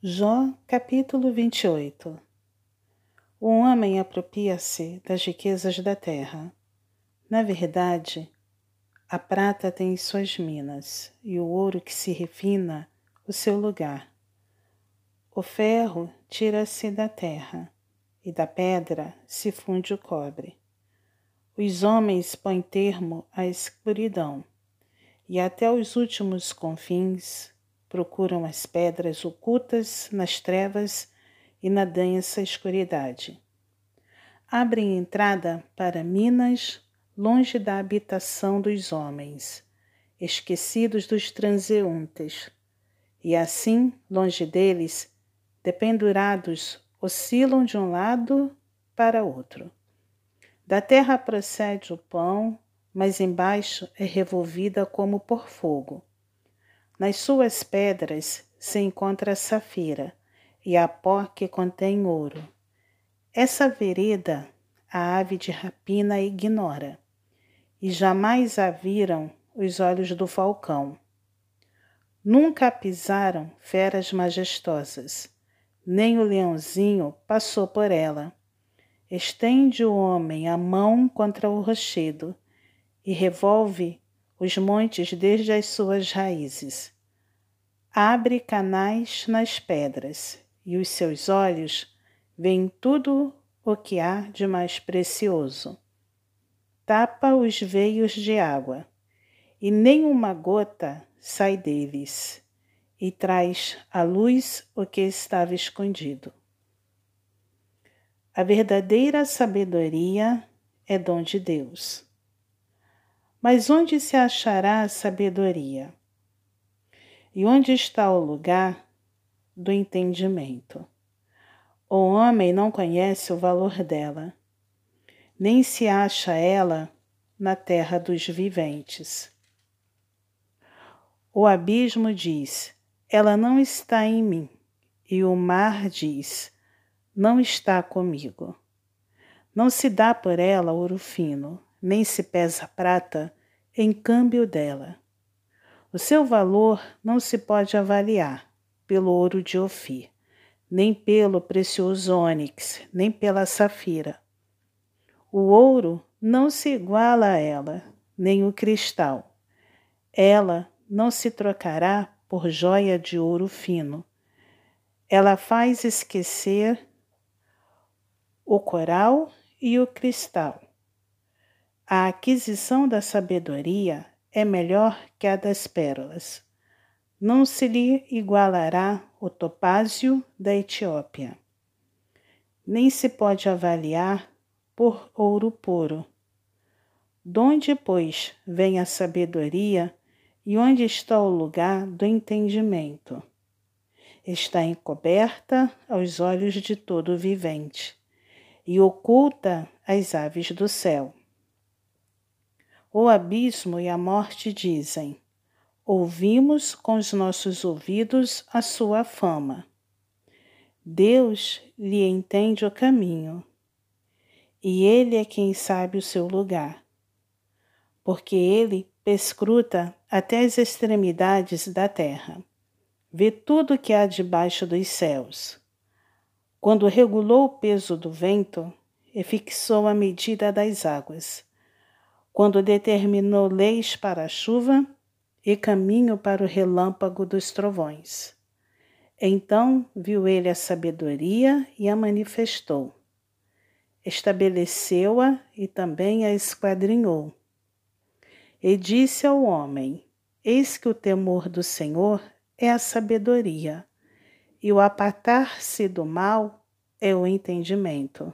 Jó, capítulo 28 O homem apropria-se das riquezas da terra. Na verdade, a prata tem suas minas, e o ouro que se refina o seu lugar. O ferro tira-se da terra, e da pedra se funde o cobre. Os homens põem termo à escuridão, e até os últimos confins procuram as pedras ocultas nas trevas e na densa escuridade. Abrem entrada para minas longe da habitação dos homens, esquecidos dos transeuntes, e assim, longe deles, dependurados, oscilam de um lado para outro. Da terra procede o pão, mas embaixo é revolvida como por fogo. Nas suas pedras se encontra a safira e a pó que contém ouro. Essa vereda a ave de rapina ignora, e jamais a viram os olhos do falcão. Nunca pisaram feras majestosas, nem o leãozinho passou por ela. Estende o homem a mão contra o rochedo e revolve os montes desde as suas raízes. Abre canais nas pedras, e os seus olhos veem tudo o que há de mais precioso. Tapa os veios de água, e nenhuma gota sai deles, e traz à luz o que estava escondido. A verdadeira sabedoria é dom de Deus. Mas onde se achará a sabedoria? E onde está o lugar do entendimento? O homem não conhece o valor dela, nem se acha ela na terra dos viventes. O abismo diz: Ela não está em mim, e o mar diz: Não está comigo. Não se dá por ela ouro fino, nem se pesa prata em câmbio dela. O seu valor não se pode avaliar pelo ouro de Ofir, nem pelo precioso ônix, nem pela safira. O ouro não se iguala a ela, nem o cristal. Ela não se trocará por joia de ouro fino. Ela faz esquecer o coral e o cristal. A aquisição da sabedoria é melhor que a das pérolas. Não se lhe igualará o topázio da Etiópia. Nem se pode avaliar por ouro puro. Donde, pois, vem a sabedoria e onde está o lugar do entendimento? Está encoberta aos olhos de todo vivente e oculta às aves do céu. O abismo e a morte dizem: Ouvimos com os nossos ouvidos a sua fama. Deus lhe entende o caminho, e ele é quem sabe o seu lugar, porque ele perscruta até as extremidades da terra, vê tudo que há debaixo dos céus. Quando regulou o peso do vento e fixou a medida das águas, quando determinou leis para a chuva e caminho para o relâmpago dos trovões. Então viu ele a sabedoria e a manifestou. Estabeleceu-a e também a esquadrinhou. E disse ao homem: Eis que o temor do Senhor é a sabedoria, e o apartar-se do mal é o entendimento.